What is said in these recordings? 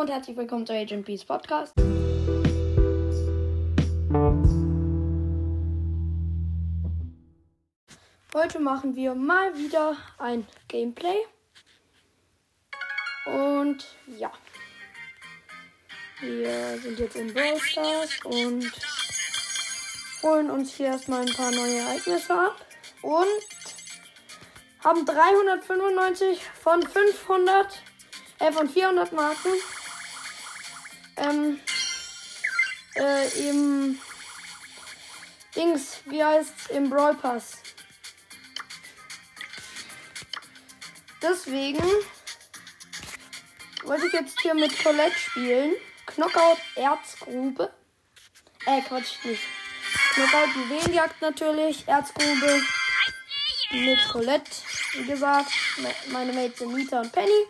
und herzlich willkommen zu Agent Peace Podcast. Heute machen wir mal wieder ein Gameplay. Und ja. Wir sind jetzt in Brawl Stars und holen uns hier erstmal ein paar neue Ereignisse ab. Und haben 395 von 500, äh, von 400 Marken. Ähm, äh, im Dings, wie heißt's, im Brawl Pass. Deswegen wollte ich jetzt hier mit Colette spielen. Knockout Erzgrube. Äh, Quatsch, nicht. Knockout Juwelenjagd natürlich. Erzgrube. Mit Colette, wie gesagt. Meine Mates sind Nita und Penny.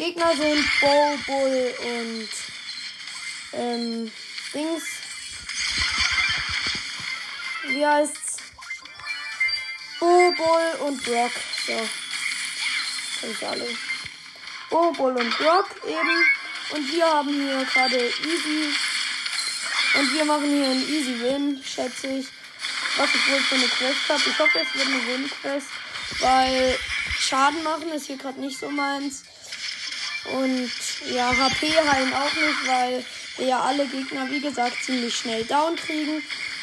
Gegner sind Bo, Bull und ähm, Dings. Wie heißt's? Bo, Bull und Brock. So. Das ist alle. Bo, Bull und Brock eben. Und wir haben hier gerade Easy. Und wir machen hier einen Easy Win, schätze ich. Was ich wohl für eine Quest habe. Ich hoffe, es wird eine Win-Quest. Weil Schaden machen ist hier gerade nicht so meins. Und ja, HP heilen auch nicht, weil wir ja alle Gegner, wie gesagt, ziemlich schnell down kriegen.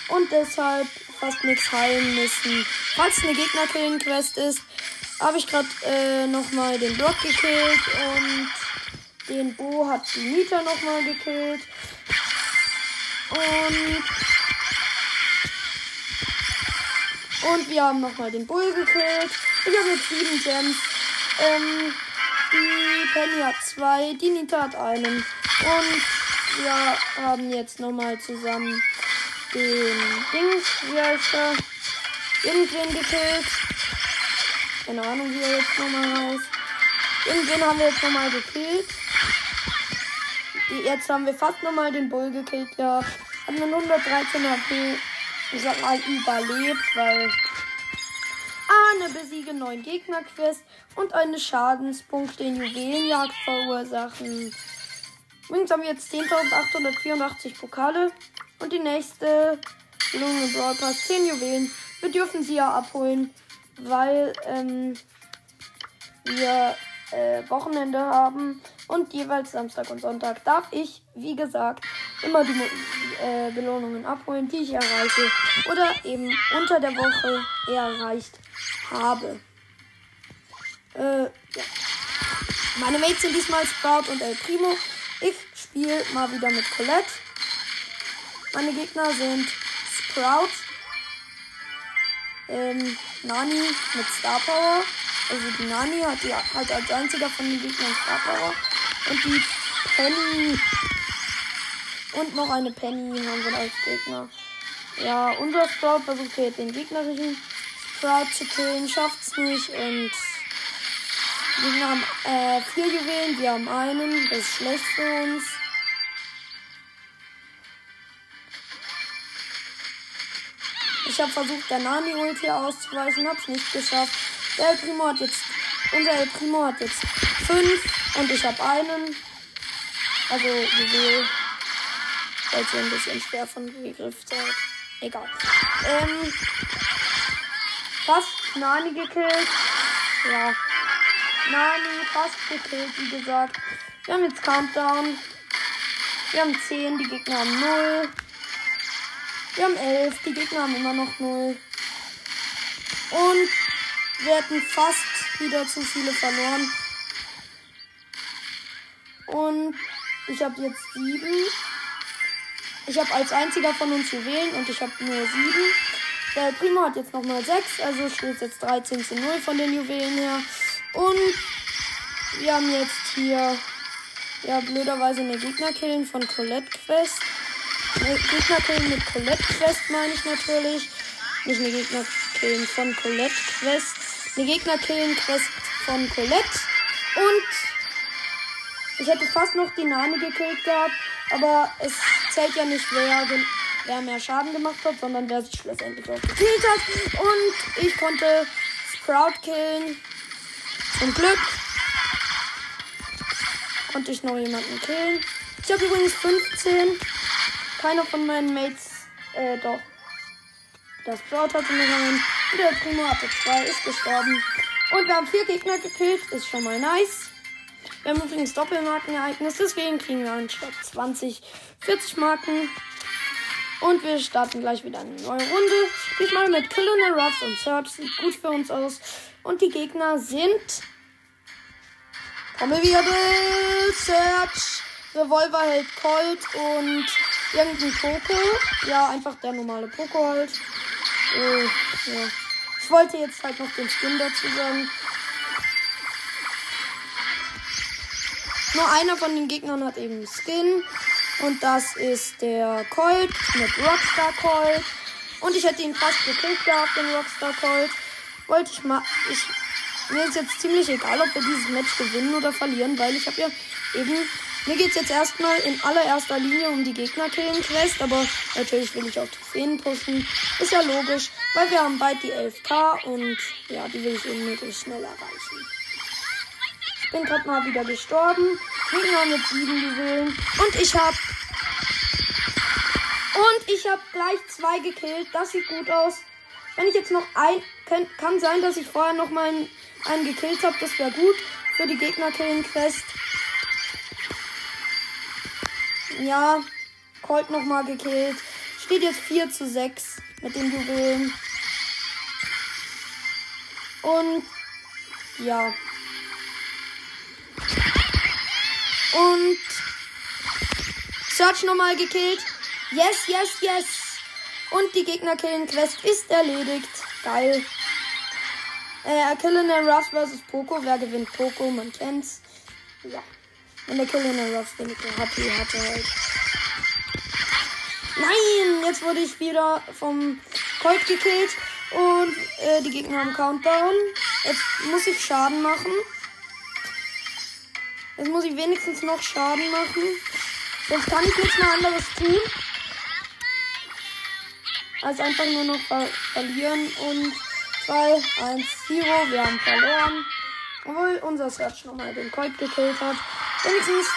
Und deshalb fast nichts heilen müssen. Falls eine Gegner-Killen-Quest ist, habe ich gerade äh, nochmal den Block gekillt und den Bo hat die Mieter nochmal gekillt. Und, und wir haben nochmal den Bull gekillt. Ich habe jetzt sieben Gems. Ähm, die Penny hat zwei, die Nita hat einen. Und wir haben jetzt nochmal zusammen den Dings, wie heißt er, irgendwen gekillt. Keine Ahnung, wie er jetzt nochmal heißt. Irgendwen haben wir jetzt nochmal gekillt. Jetzt haben wir fast nochmal den Bull gekillt. Ja, haben dann 113 HP. Ich sag mal überlebt, weil. Besiege neun Gegnerquest und eine Schadenspunkte in Juwelenjagd verursachen. Übrigens haben wir jetzt 10.884 Pokale. Und die nächste Belohnung Brawl Pass 10 Juwelen. Wir dürfen sie ja abholen weil ähm, wir äh, Wochenende haben und jeweils Samstag und Sonntag darf ich, wie gesagt, immer die äh, Belohnungen abholen, die ich erreiche oder eben unter der Woche erreicht habe. Äh, ja. Meine Mates sind diesmal Sprout und El Primo. Ich spiele mal wieder mit Colette. Meine Gegner sind Sprout, ähm, Nani mit Star Power. Also die Nani hat die halt als einziger von den Gegnern Star Power. Und die Penny. Und noch eine Penny haben wir als Gegner. Ja, unser Sprout versucht hier den gegnerischen Sprout zu killen, schafft's nicht und Gegner haben äh, vier Juwelen, wir haben einen, das ist schlecht für uns. Ich habe versucht, der Nani-Ulti auszuweichen, hab's nicht geschafft. Der El Primo hat jetzt, unser El Primo hat jetzt fünf und ich habe einen. Also, Juwel. Weil ihr ein bisschen schwer von Begriff seid. Egal. Ähm, fast Nani gekillt. Ja. Nani fast gekillt, wie gesagt. Wir haben jetzt Countdown. Wir haben 10, die Gegner haben 0. Wir haben 11. Die Gegner haben immer noch 0. Und wir hätten fast wieder zu viele verloren. Und ich habe jetzt 7. Ich habe als einziger von uns Juwelen und ich habe nur 7. Der Primo hat jetzt nochmal 6, also steht jetzt 13 zu 0 von den Juwelen her. Und wir haben jetzt hier ja blöderweise eine Gegnerkillen von Colette Quest. Gegner killen mit Colette Quest meine ich natürlich. Nicht eine Gegner killen von Colette Quest. Eine Gegner killen Quest von Colette. Und ich hätte fast noch die Nane gekillt gehabt. Aber es zählt ja nicht, wer, wer mehr Schaden gemacht hat, sondern wer sich schlussendlich auch gekillt hat. Und ich konnte Sprout killen. Zum Glück konnte ich noch jemanden killen. Ich habe übrigens 15. Keiner von meinen Mates, äh, doch. Das Sprout hatte nur einen. Und der Primo hatte zwei, ist gestorben. Und wir haben vier Gegner gekillt, ist schon mal nice. Wir haben übrigens Doppelmarkenereignis, deswegen kriegen wir anstatt 20 40 Marken. Und wir starten gleich wieder eine neue Runde. Diesmal mit Colonel Ruffs und Search. Sieht gut für uns aus. Und die Gegner sind. Trommelwirbel, Search, Revolver hält Colt und irgendein Poco. Ja, einfach der normale Poco halt. Äh, ja. Ich wollte jetzt halt noch den Skin dazu sagen. Nur einer von den Gegnern hat eben Skin. Und das ist der Colt mit Rockstar Colt. Und ich hätte ihn fast gekillt gehabt, den Rockstar Colt. Wollte ich mal. Ich, mir ist jetzt ziemlich egal, ob wir dieses Match gewinnen oder verlieren, weil ich habe ja eben. Mir geht es jetzt erstmal in allererster Linie um die Gegner-Killen-Quest, aber natürlich will ich auch Trophäen pushen. Ist ja logisch, weil wir haben bald die 11k und ja, die will ich eben möglichst schnell erreichen. Bin gerade mal wieder gestorben. Gegner mit 7 Juwelen. Und ich habe und ich habe gleich zwei gekillt. Das sieht gut aus. Wenn ich jetzt noch ein. Kann, kann sein, dass ich vorher noch mal einen, einen gekillt habe. Das wäre gut für die Gegner-Killen-Quest. Ja, Colt nochmal gekillt. Steht jetzt 4 zu 6 mit den Juwelen. Und ja. Und Search nochmal gekillt. Yes, yes, yes. Und die Gegner killen Quest ist erledigt. Geil. Äh, Killen Ruff vs. Poco. Wer gewinnt Poco? Man kennt's. Ja. Und der Killen Ruff weniger HP hatte halt. Nein! Jetzt wurde ich wieder vom Colt gekillt. Und äh, die Gegner haben Countdown. Jetzt muss ich Schaden machen. Jetzt muss ich wenigstens noch Schaden machen. Sonst kann ich nichts mehr anderes tun als einfach nur noch ver verlieren. Und 2, 1, 0. Wir haben verloren. Obwohl unser Search nochmal den Colt gekillt hat. Wenigstens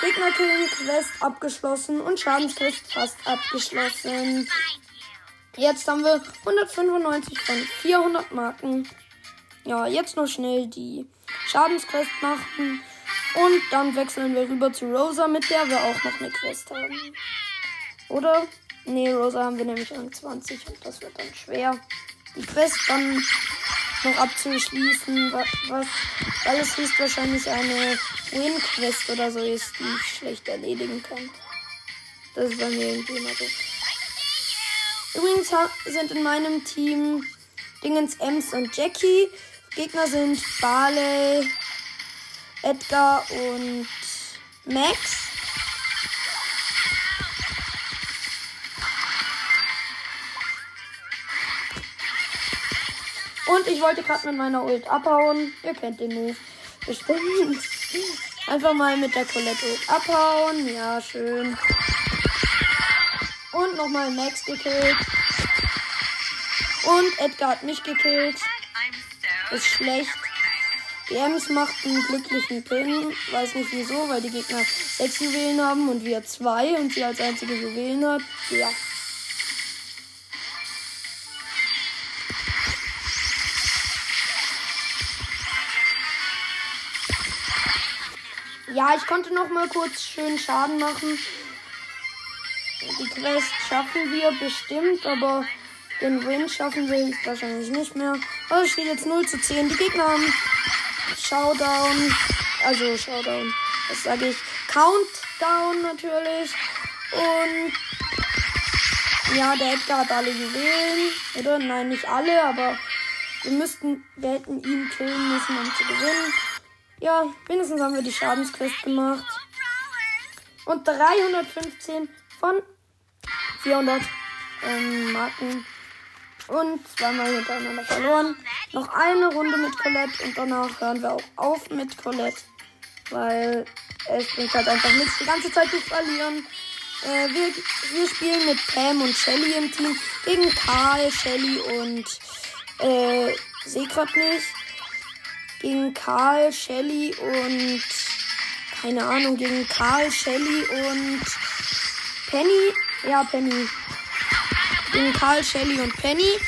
Gegner killen Quest abgeschlossen und Schadensquest fast abgeschlossen. Jetzt haben wir 195 von 400 Marken. Ja, jetzt noch schnell die Schadensquest machen. Und dann wechseln wir rüber zu Rosa, mit der wir auch noch eine Quest haben. Oder? Nee, Rosa haben wir nämlich an 20 und das wird dann schwer. Die Quest dann noch abzuschließen, was, was weil es höchstwahrscheinlich eine Win-Quest oder so ist, die ich schlecht erledigen kann. Das ist bei mir irgendwie immer so. Übrigens sind in meinem Team Dingens, Ems und Jackie. Gegner sind Barley, Edgar und Max. Und ich wollte gerade mit meiner Ult abhauen. Ihr kennt den Move. Bestimmt. Einfach mal mit der Colette Ult abhauen. Ja, schön. Und nochmal Max gekillt. Und Edgar hat mich gekillt. Ist schlecht. Die Ems macht einen glücklichen Pin. Weiß nicht wieso, weil die Gegner sechs Juwelen haben und wir zwei und sie als einzige Juwelen hat. Ja. Ja, ich konnte noch mal kurz schön Schaden machen. Die Quest schaffen wir bestimmt, aber den Win schaffen wir wahrscheinlich nicht mehr. Also steht jetzt 0 zu 10. Die Gegner haben Showdown. Also Showdown. Was sage ich? Countdown natürlich. Und ja, der Edgar hat alle Juwelen. Oder? Nein, nicht alle, aber wir müssten, wir hätten ihn killen müssen, um zu gewinnen. Ja, wenigstens haben wir die Schadensquest gemacht. Und 315 von 400 ähm, Marken. Und zweimal hintereinander verloren. Noch eine Runde mit Colette und danach hören wir auch auf mit Colette. Weil es bringt halt einfach nichts, die ganze Zeit zu verlieren. Äh, wir, wir spielen mit Pam und Shelly im Team gegen Karl, Shelly und äh, sehe grad nicht gegen Karl, Shelly und keine Ahnung, gegen Karl, Shelly und Penny. Ja, Penny. Gegen Karl, Shelly und Penny.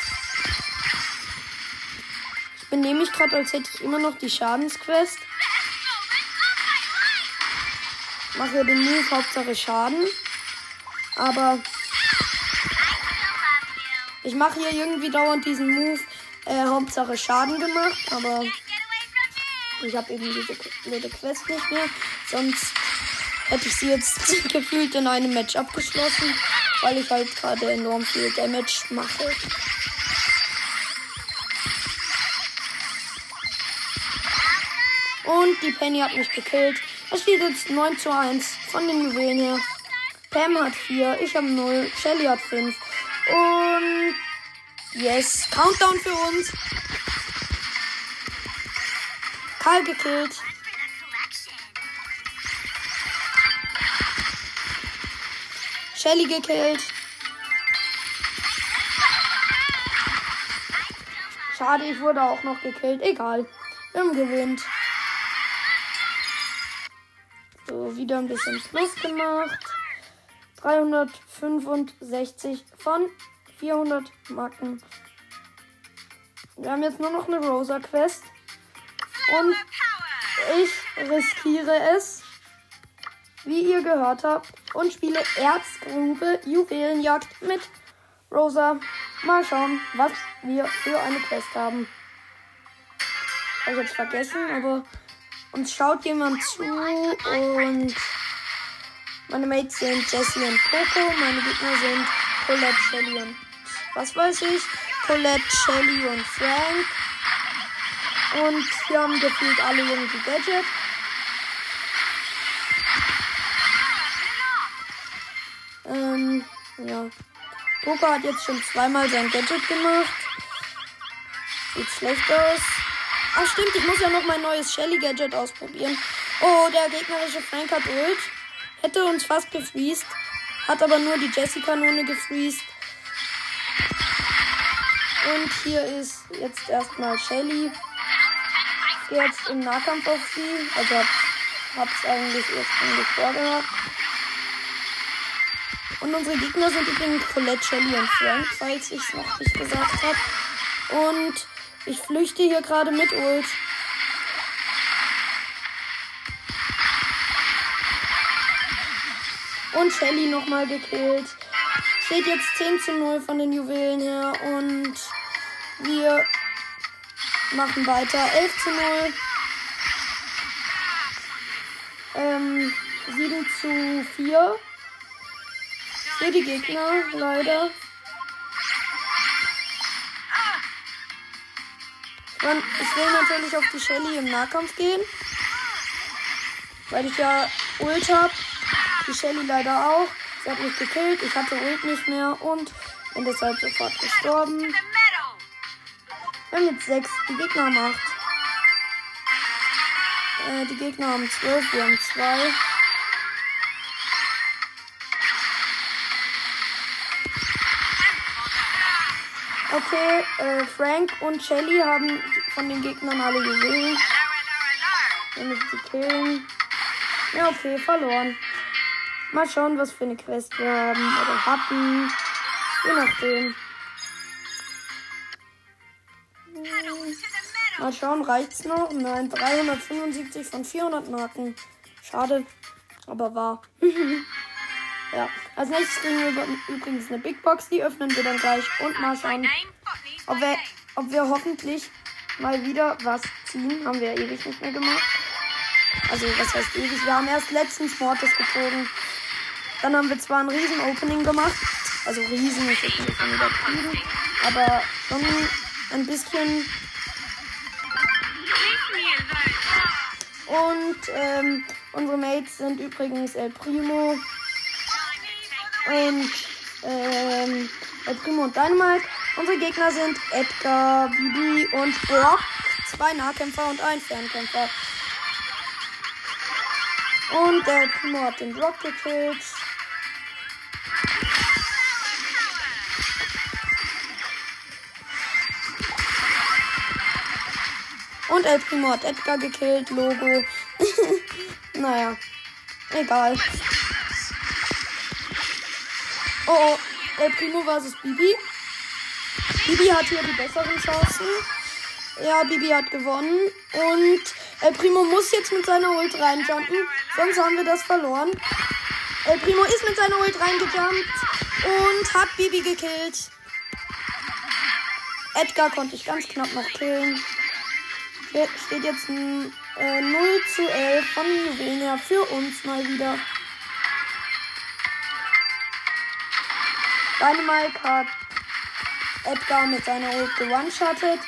Ich benehme mich gerade, als hätte ich immer noch die Schadensquest. Mache den Move Hauptsache Schaden. Aber ich mache hier irgendwie dauernd diesen Move äh, Hauptsache Schaden gemacht, aber ich habe eben diese blöde Quest nicht mehr. Sonst hätte ich sie jetzt gefühlt in einem Match abgeschlossen, weil ich halt gerade enorm viel Damage mache. Und die Penny hat mich gekillt. Es steht jetzt 9 zu 1 von den Juwelen her. Pam hat 4, ich habe 0, Shelly hat 5. Und yes, Countdown für uns. Karl gekillt. Shelly gekillt. Schade, ich wurde auch noch gekillt. Egal. Wir haben gewinnt. So, wieder ein bisschen Plus gemacht. 365 von 400 Marken. Wir haben jetzt nur noch eine Rosa Quest. Und ich riskiere es, wie ihr gehört habt, und spiele Erzgrube Juwelenjagd mit Rosa. Mal schauen, was wir für eine Quest haben. Habe ich jetzt vergessen, aber uns schaut jemand zu und meine Mates sind Jessie und Coco. Meine Gegner sind Colette, Shelly und was weiß ich. Colette, Shelly und Frank. Und hier haben gefühlt alle irgendwie Gadget. Ja. Coco hat jetzt schon zweimal sein Gadget gemacht. Sieht schlecht aus. Ach stimmt, ich muss ja noch mein neues Shelly-Gadget ausprobieren. Oh, der gegnerische Frank hat Ult. Hätte uns fast gefriest. Hat aber nur die Jessie-Kanone gefriest. Und hier ist jetzt erstmal Shelly jetzt im Nahkampf auf sie. Also hab, hab's eigentlich erst eigentlich vorgehabt. Und unsere Gegner sind übrigens Colette, Shelly und Frank, falls ich es noch nicht gesagt habe. Und ich flüchte hier gerade mit Ult. Und Shelly nochmal gekillt. Steht jetzt 10 zu 0 von den Juwelen her. Und wir machen weiter. 11 zu 0. Ähm, 7 zu 4. Für die Gegner, leider. Man, ich will natürlich auf die Shelly im Nahkampf gehen. Weil ich ja Ult hab. Die Shelly leider auch. Sie hat mich gekillt. Ich hatte Ult nicht mehr und bin deshalb sofort gestorben. Wir haben jetzt 6. Die Gegner haben 8. Äh, die Gegner haben 12. Wir haben 2. Okay, äh, Frank und Shelly haben von den Gegnern alle Juwelen. Wir müssen sie killen. Ja, okay, verloren. Mal schauen, was für eine Quest wir haben oder hatten. Je nachdem. Mal schauen, reicht's noch? Nein, 375 von 400 Marken. Schade, aber wahr. ja, als nächstes kriegen wir übrigens eine Big Box. Die öffnen wir dann gleich und mal schauen, ob wir, ob wir hoffentlich mal wieder was ziehen. Haben wir ja ewig nicht mehr gemacht. Also, was heißt ewig? Wir haben erst letztens Mortis gezogen. Dann haben wir zwar ein Riesen-Opening gemacht. Also Riesen ist jetzt bisschen übertrieben. Aber schon ein bisschen Und ähm, unsere Mates sind übrigens El Primo und ähm, El Primo und Dynamite. Unsere Gegner sind Edgar, Bibi und Brock. Zwei Nahkämpfer und ein Fernkämpfer. Und der Primo hat den Brock gekillt. Und El Primo hat Edgar gekillt. Logo. Naja, egal. Oh, oh. El Primo versus Bibi. Bibi hat hier die besseren Chancen. Ja, Bibi hat gewonnen. Und El Primo muss jetzt mit seiner Ult reinjumpen. Sonst haben wir das verloren. El Primo ist mit seiner Ult reingejumpt und hat Bibi gekillt. Edgar konnte ich ganz knapp noch killen. Hier steht jetzt ein äh, 0 zu 11 von Juwelen für uns mal wieder. Dynamite hat Edgar mit seiner Ult gewone-shottet.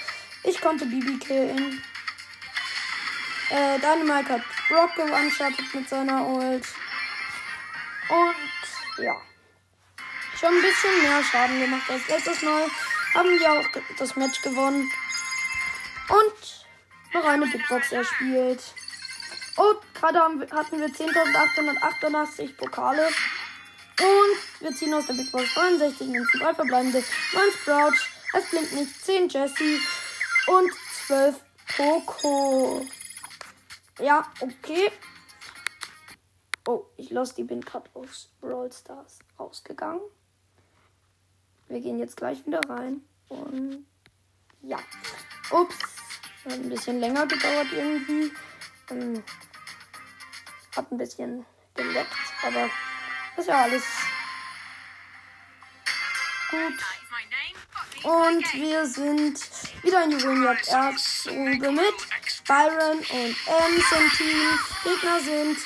Ich konnte Bibi killen. Äh, Dynamite hat Brock gewone-shottet mit seiner Ult. Und ja. Schon ein bisschen mehr Schaden gemacht als letztes Mal. Haben wir auch das Match gewonnen. Und noch eine Big Box erspielt. Und gerade hatten wir 10.888 Pokale. Und wir ziehen aus der Big Box 63 Münzen, 3 verbleibende, 9 Sprout, es blinkt nicht, 10 Jesse und 12 Poco. Ja, okay. Oh, ich los die bin gerade aus Brawl Stars rausgegangen. Wir gehen jetzt gleich wieder rein. Und ja. Ups. Hat ein bisschen länger gedauert irgendwie. Ähm, hat ein bisschen geleckt, aber ist ja alles gut. Und wir sind wieder in Juwelenjagd Erzgrube mit Byron und Ems im Team. Gegner sind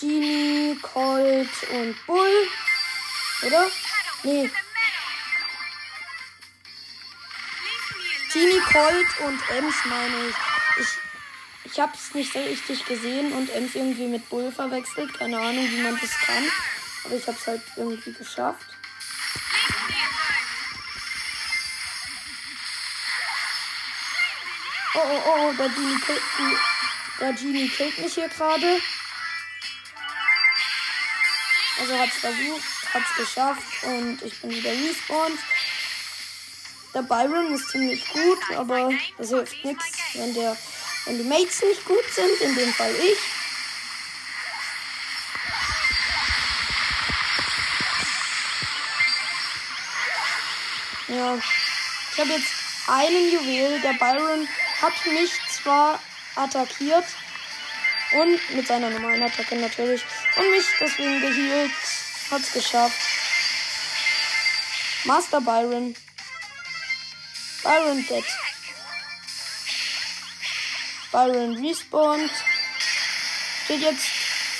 Genie, Colt und Bull. Oder? Nee. Genie, Colt und Ems meine ich. Ich, ich habe es nicht so richtig gesehen und Ems irgendwie mit Bull verwechselt. Keine Ahnung, wie man das kann. Aber ich habe es halt irgendwie geschafft. Oh, oh, oh, der Genie killt, der Genie killt mich hier gerade. Also hat es versucht, hat es geschafft und ich bin wieder respawned. Der Byron ist ziemlich gut, aber das hilft nichts, wenn wenn die Mates nicht gut sind, in dem Fall ich. Ja, ich habe jetzt einen Juwel. Der Byron hat mich zwar attackiert und mit seiner normalen Attacke natürlich und mich deswegen gehealt. Hat's geschafft. Master Byron. Byron dead. Byron respawned. Steht jetzt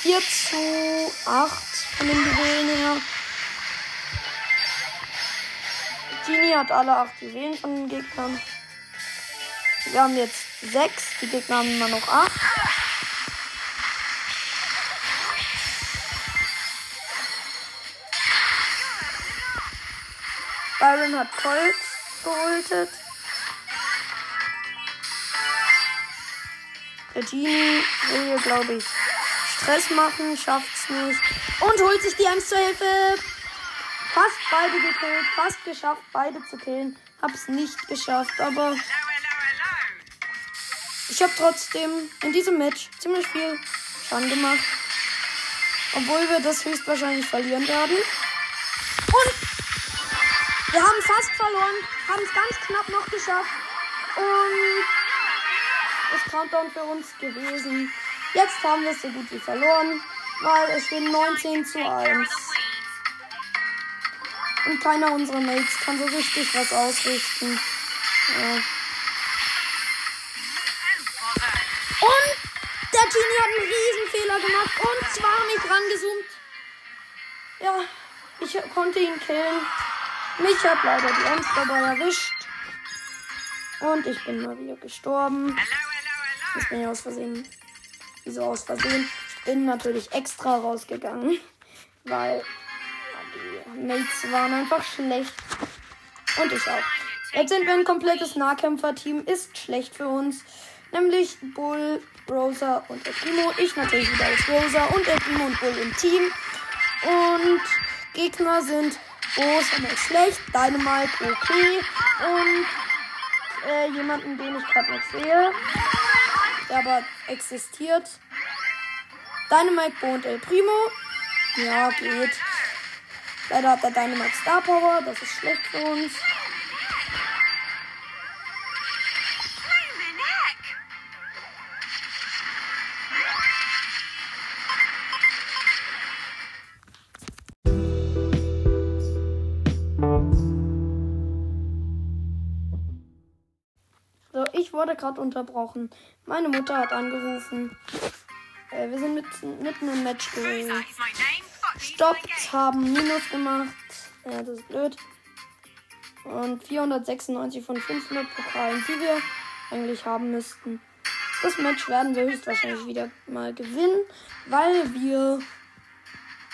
4 zu 8 von den Juwelen her. Genie hat alle 8 Juwelen von den Gegnern. Wir haben jetzt 6. Die Gegner haben immer noch 8. Byron hat Colt geholtet. Der Genie will hier, glaube ich, Stress machen, schafft's nicht. Und holt sich die Ems zur Hilfe. Fast beide gekillt, fast geschafft, beide zu killen. Hab's nicht geschafft, aber ich habe trotzdem in diesem Match ziemlich viel Schaden gemacht. Obwohl wir das höchstwahrscheinlich verlieren werden. Und wir haben fast verloren, haben es ganz knapp noch geschafft. Und das Countdown für uns gewesen. Jetzt haben wir es so gut wie verloren, weil es steht 19 zu 1. Und keiner unserer Mates kann so richtig was ausrichten. Ja. Und der Genie hat einen Riesenfehler gemacht und zwar nicht rangezoomt. Ja, ich konnte ihn killen. Mich hat leider die Angst dabei erwischt. Und ich bin mal wieder gestorben. Ich bin ja aus Versehen. Wieso aus Versehen? Ich bin natürlich extra rausgegangen. Weil Mates waren einfach schlecht. Und ich auch. Jetzt sind wir ein komplettes Nahkämpfer-Team. Ist schlecht für uns. Nämlich Bull, Rosa und El Primo. Ich natürlich wieder als Rosa und El Primo und Bull im Team. Und Gegner sind Groß und schlecht, Dynamite okay und äh, jemanden, den ich gerade nicht sehe, der aber existiert. Dynamite, Bo und El Primo. Ja, geht. Leider hat der Dynamite Star Power. Das ist schlecht für uns. So, ich wurde gerade unterbrochen. Meine Mutter hat angerufen. Äh, wir sind mitten, mitten im Match gewesen. Stoppt, haben Minus gemacht. Ja, das ist blöd. Und 496 von 500 Pokalen, die wir eigentlich haben müssten. Das Match werden wir höchstwahrscheinlich wieder mal gewinnen, weil wir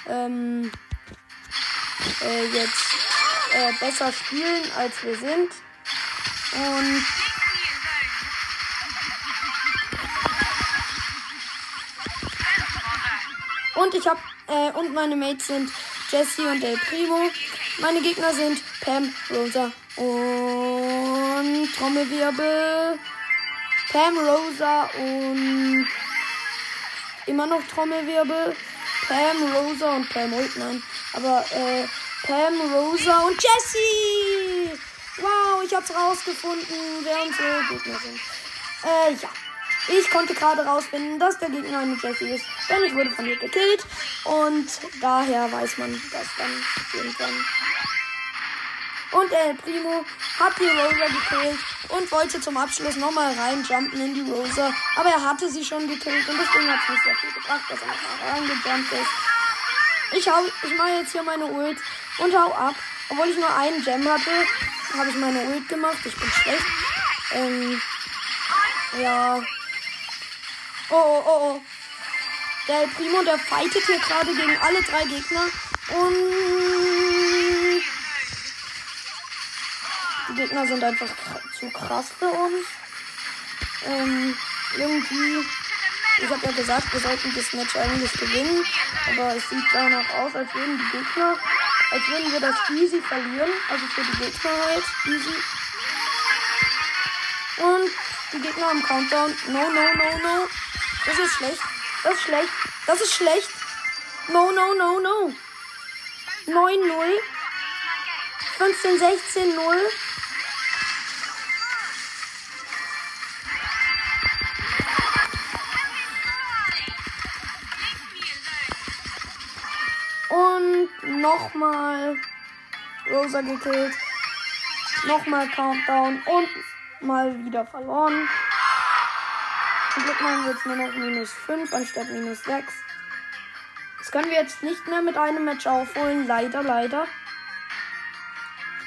ähm, äh, jetzt äh, besser spielen, als wir sind. Und Und ich habe äh, und meine Mates sind Jesse und El Primo. Meine Gegner sind Pam, Rosa und Trommelwirbel. Pam, Rosa und immer noch Trommelwirbel. Pam, Rosa und Pam Ult, nein. Aber äh, Pam, Rosa und Jesse. Wow, ich hab's rausgefunden, wer unsere Gegner sind. Äh, ja. Ich konnte gerade rausfinden, dass der Gegner eine Jessie ist, denn ich wurde von ihr gekillt. Und daher weiß man das dann irgendwann. Und der Primo hat die Rosa gekillt und wollte zum Abschluss nochmal reinjumpen in die Rosa. Aber er hatte sie schon gekillt und deswegen hat es nicht sehr viel gebracht, dass er noch reingejumpt ist. Ich, hau, ich mache jetzt hier meine Ult und hau ab. Obwohl ich nur einen Gem hatte, habe ich meine Ult gemacht. Ich bin schlecht. Ähm, ja. Oh, oh, oh, oh. Der Primo, der fightet hier gerade gegen alle drei Gegner. Und die Gegner sind einfach zu krass für uns. Ähm, irgendwie. Ich habe ja gesagt, wir sollten das Match eigentlich gewinnen. Aber es sieht danach aus, als würden die Gegner, als würden wir das easy verlieren. Also für die Gegner halt easy. Und die Gegner am Countdown. No, no, no, no. Das ist schlecht. Das ist schlecht. Das ist schlecht. No, no, no, no. 9-0. 15, 16, 0. Und nochmal Rosa gekillt. Nochmal Countdown und mal wieder verloren. Zum Glück machen wir jetzt nur noch minus 5 anstatt minus 6. Das können wir jetzt nicht mehr mit einem Match aufholen. Leider, leider.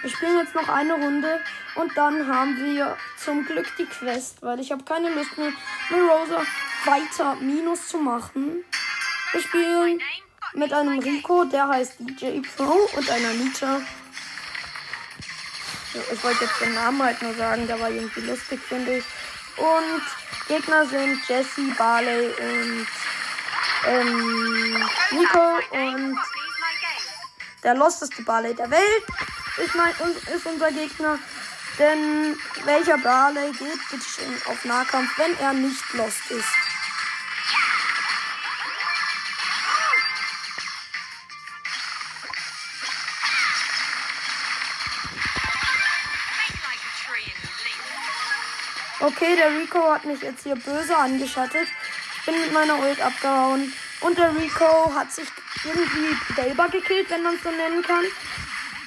Wir spielen jetzt noch eine Runde und dann haben wir zum Glück die Quest, weil ich habe keine Lust mehr mit Rosa weiter Minus zu machen. Wir spielen mit einem Rico, der heißt DJ Pro und einer Nita. Ich wollte jetzt den Namen halt nur sagen, der war irgendwie lustig, finde ich. Und Gegner sind Jesse, Barley und ähm, Nico und der losteste Barley der Welt ist, mein, ist unser Gegner. Denn welcher Barley geht bitte auf Nahkampf, wenn er nicht lost ist? Okay, der Rico hat mich jetzt hier böse angeschattet. Ich bin mit meiner Ult abgehauen. Und der Rico hat sich irgendwie selber gekillt, wenn man es so nennen kann.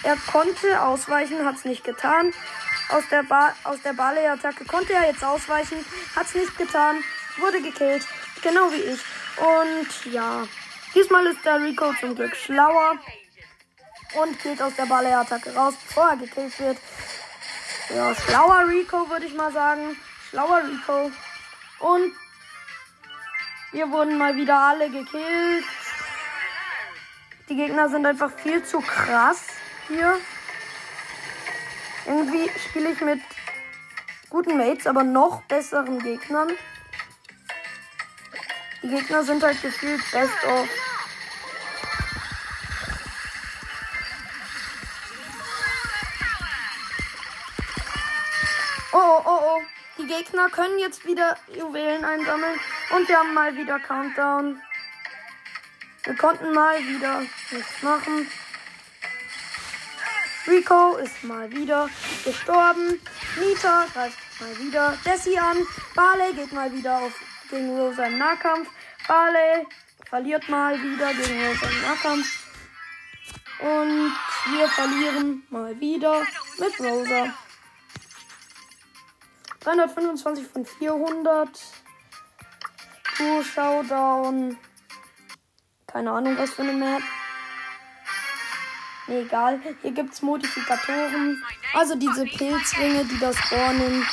Er konnte ausweichen, hat es nicht getan. Aus der, aus der Barley-Attacke konnte er jetzt ausweichen, hat es nicht getan, wurde gekillt. Genau wie ich. Und ja, diesmal ist der Rico zum Glück schlauer und geht aus der Barley-Attacke raus, bevor er gekillt wird. Ja, schlauer Rico, würde ich mal sagen. Schlauer Rico. Und wir wurden mal wieder alle gekillt. Die Gegner sind einfach viel zu krass hier. Irgendwie spiele ich mit guten Mates, aber noch besseren Gegnern. Die Gegner sind halt gefühlt best of. Die Gegner können jetzt wieder Juwelen einsammeln. Und wir haben mal wieder Countdown. Wir konnten mal wieder nichts machen. Rico ist mal wieder gestorben. Nita greift mal wieder Jessie an. Barley geht mal wieder auf, gegen Rosa im Nahkampf. Barley verliert mal wieder gegen Rosa im Nahkampf. Und wir verlieren mal wieder mit Rosa. 325 von 400. Tour Showdown. Keine Ahnung, was für eine Map. Nee, egal. Hier gibt es Modifikatoren. Also diese Pilzringe, die das spawnen,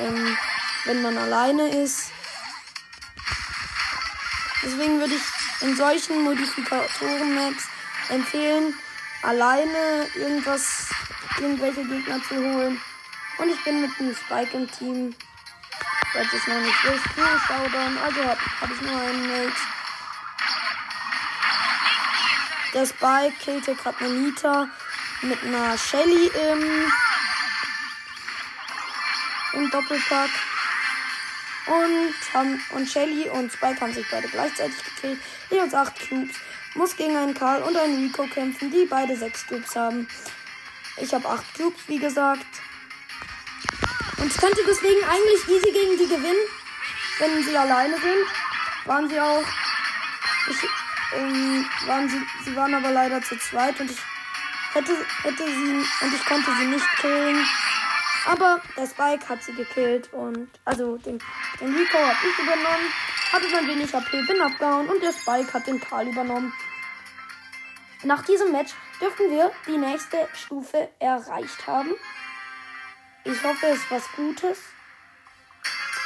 ähm, wenn man alleine ist. Deswegen würde ich in solchen Modifikatoren-Maps empfehlen, alleine irgendwas, irgendwelche Gegner zu holen. Und ich bin mit einem Spike im Team. Falls es noch nicht ist, Duo Showdown. Also habe hab ich nur einen Mate. Der Spike killte gerade eine Nita mit einer Shelly im, im Doppelpack. Und, haben, und Shelly und Spike haben sich beide gleichzeitig gekillt. Ich uns 8 Cubes. Muss gegen einen Karl und einen Rico kämpfen, die beide 6 Cubes haben. Ich habe 8 Cubes, wie gesagt. Und ich könnte deswegen eigentlich easy gegen die gewinnen, wenn sie alleine sind. Waren sie auch. Ich, ähm, waren sie, sie waren aber leider zu zweit und ich hätte, hätte sie und ich konnte sie nicht killen. Aber der Spike hat sie gekillt und also den, den Rico habe ich übernommen, hatte dann wenig AP, bin abgehauen und der Spike hat den Karl übernommen. Nach diesem Match dürften wir die nächste Stufe erreicht haben. Ich hoffe, es ist was Gutes.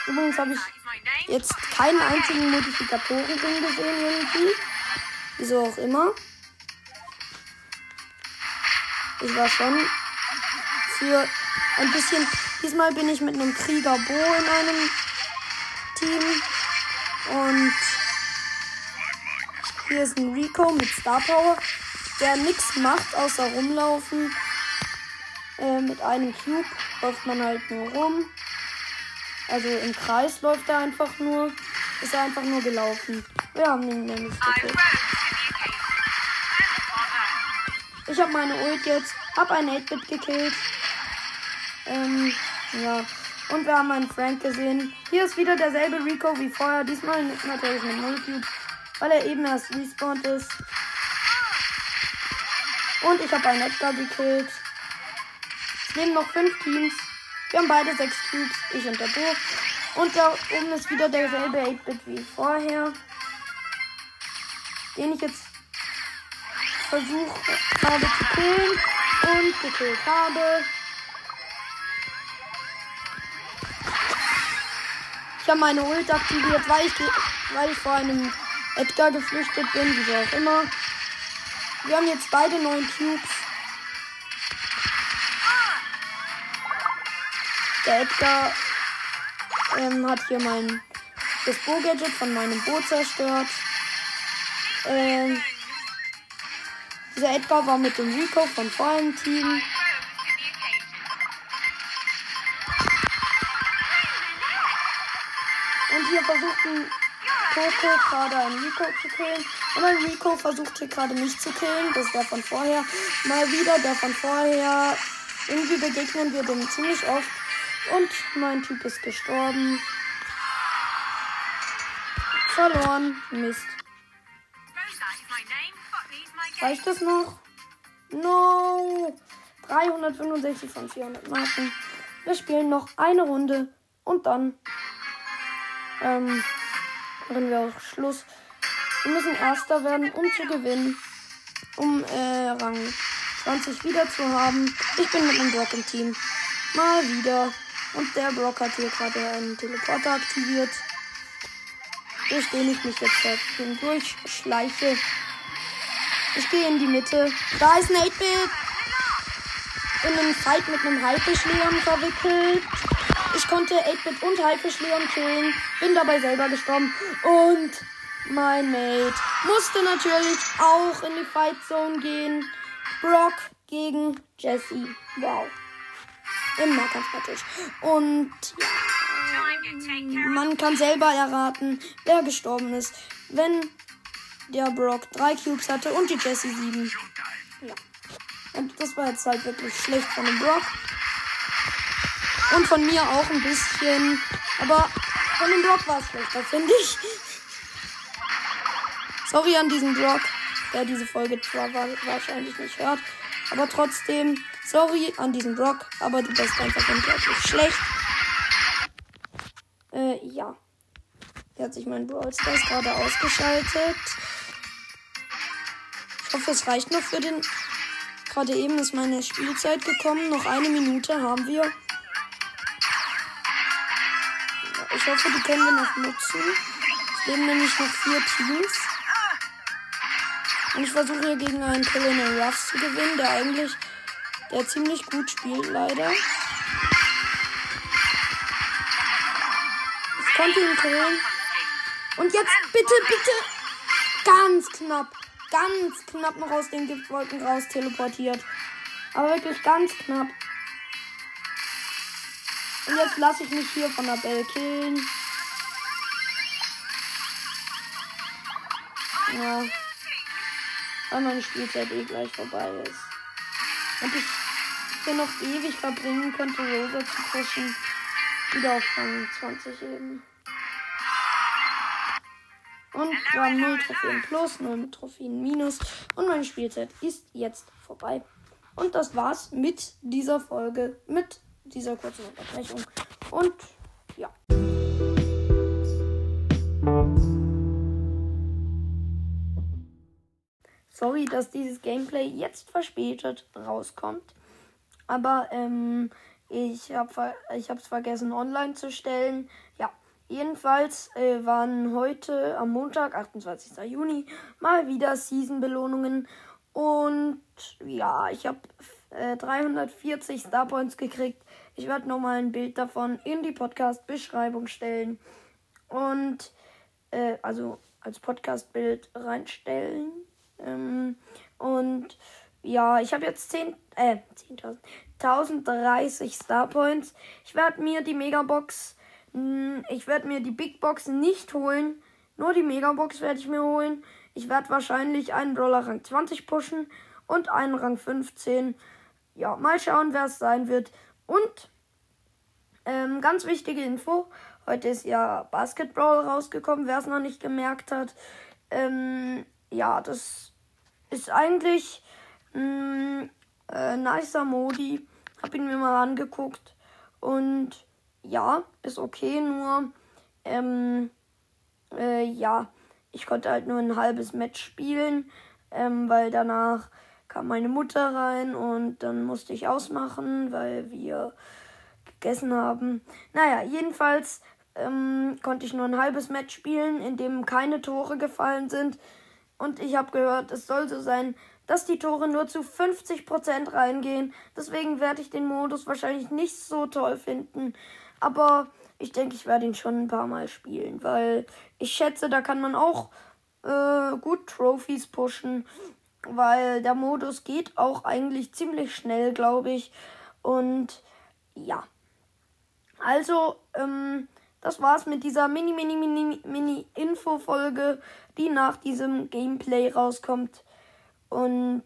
Übrigens habe ich jetzt keinen einzigen Modifikatoren drin gesehen irgendwie. Wieso auch immer. Ich war schon für ein bisschen. Diesmal bin ich mit einem Krieger Bo in einem Team. Und hier ist ein Rico mit Star Power, der nichts macht außer rumlaufen. Äh, mit einem Cube läuft man halt nur rum. Also im Kreis läuft er einfach nur. Ist er einfach nur gelaufen. Wir haben ihn nämlich gekillt. Ich habe meine Ult jetzt. Hab einen 8-Bit gekillt. Ähm, ja. Und wir haben einen Frank gesehen. Hier ist wieder derselbe Rico wie vorher. Diesmal natürlich mit Nullcube. Weil er eben erst respawned ist. Und ich habe einen Edgar gekillt. Es leben noch fünf Teams. Wir haben beide sechs Cubes. Ich und der Bo. Und da oben ist wieder derselbe 8-Bit wie vorher. Den ich jetzt versucht habe zu killen und gekillt habe. Ich habe meine Ult aktiviert, weil ich, weil ich vor einem Edgar geflüchtet bin, wieso auch immer. Wir haben jetzt beide neun Cubes. Der Edgar ähm, hat hier mein das Bo-Gadget von meinem Boot zerstört. Ähm, dieser Edgar war mit dem Rico von vorhin Team. Und hier versuchten Coco gerade einen Rico zu killen. Und ein Rico versuchte gerade mich zu killen. Das ist der von vorher. Mal wieder der von vorher. Irgendwie begegnen wir dem ziemlich oft. Und mein Typ ist gestorben. Verloren. Mist. Reicht das noch? No! 365 von 400 Marken. Wir spielen noch eine Runde und dann ähm, machen wir auch Schluss. Wir müssen Erster werden, um zu gewinnen. Um äh, Rang 20 wieder zu haben. Ich bin mit einem Brock im Team. Mal wieder. Und der Brock hat hier gerade einen Teleporter aktiviert. Durch den ich mich jetzt halt durchschleiche. Ich gehe in die Mitte. Da ist ein 8-Bit. In einem Fight mit einem Haifisch-Leon verwickelt. Ich konnte 8-Bit und Haifisch-Leon killen. Bin dabei selber gestorben. Und mein Mate musste natürlich auch in die Fight Zone gehen. Brock gegen Jesse. Wow. Im Nahkampf natürlich. Und man kann selber erraten, wer gestorben ist. Wenn der Brock 3 Cubes hatte und die Jessie 7. Ja. Und das war jetzt halt wirklich schlecht von dem Brock. Und von mir auch ein bisschen. Aber von dem Brock war es schlechter, finde ich. Sorry an diesen Brock, der diese Folge zwar wahrscheinlich nicht hört. Aber trotzdem, sorry an diesen Brock, aber du bist einfach unglaublich schlecht. Äh, ja. Hier hat sich mein Brawl Stars gerade ausgeschaltet. Ich hoffe, es reicht noch für den. Gerade eben ist meine Spielzeit gekommen. Noch eine Minute haben wir. Ich hoffe, die können wir noch nutzen. Es leben nämlich noch vier Teams. Und ich versuche hier gegen einen Colonel Ruffs zu gewinnen, der eigentlich, der ziemlich gut spielt, leider. Ich konnte ihn killen. Und jetzt bitte, bitte, ganz knapp, ganz knapp noch aus den Giftwolken raus teleportiert. Aber wirklich ganz knapp. Und jetzt lasse ich mich hier von der Bell killen. Ja weil meine Spielzeit eh gleich vorbei ist. Und ich hier noch ewig verbringen könnte, Rosa zu pushen. Wieder auf Rang 20 eben. Und dann 0 Trophäen plus, 0 Trophäen minus. Und meine Spielzeit ist jetzt vorbei. Und das war's mit dieser Folge, mit dieser kurzen Unterbrechung. Und ja. Sorry, dass dieses Gameplay jetzt verspätet rauskommt. Aber ähm, ich habe ich es vergessen online zu stellen. Ja, jedenfalls äh, waren heute am Montag, 28. Juni, mal wieder Season-Belohnungen. Und ja, ich habe äh, 340 Starpoints gekriegt. Ich werde nochmal ein Bild davon in die Podcast-Beschreibung stellen. Und äh, also als Podcast-Bild reinstellen. Ähm, und ja, ich habe jetzt 10, äh, 10.000, 1030 Star Points. Ich werde mir die Megabox, hm, ich werde mir die Big Box nicht holen. Nur die Megabox werde ich mir holen. Ich werde wahrscheinlich einen Brawler Rang 20 pushen und einen Rang 15. Ja, mal schauen, wer es sein wird. Und ähm, ganz wichtige Info. Heute ist ja Basketball rausgekommen, wer es noch nicht gemerkt hat. Ähm, ja, das ist eigentlich ein äh, nicer Modi. Hab ihn mir mal angeguckt. Und ja, ist okay, nur ähm, äh, ja, ich konnte halt nur ein halbes Match spielen, ähm, weil danach kam meine Mutter rein und dann musste ich ausmachen, weil wir gegessen haben. Naja, jedenfalls ähm, konnte ich nur ein halbes Match spielen, in dem keine Tore gefallen sind. Und ich habe gehört, es soll so sein, dass die Tore nur zu 50% reingehen. Deswegen werde ich den Modus wahrscheinlich nicht so toll finden. Aber ich denke, ich werde ihn schon ein paar Mal spielen, weil ich schätze, da kann man auch äh, gut Trophies pushen, weil der Modus geht auch eigentlich ziemlich schnell, glaube ich. Und ja. Also, ähm, das war's mit dieser mini, mini, mini, mini Info-Folge, die nach diesem Gameplay rauskommt. Und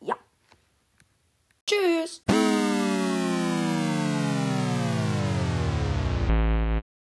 ja. Tschüss.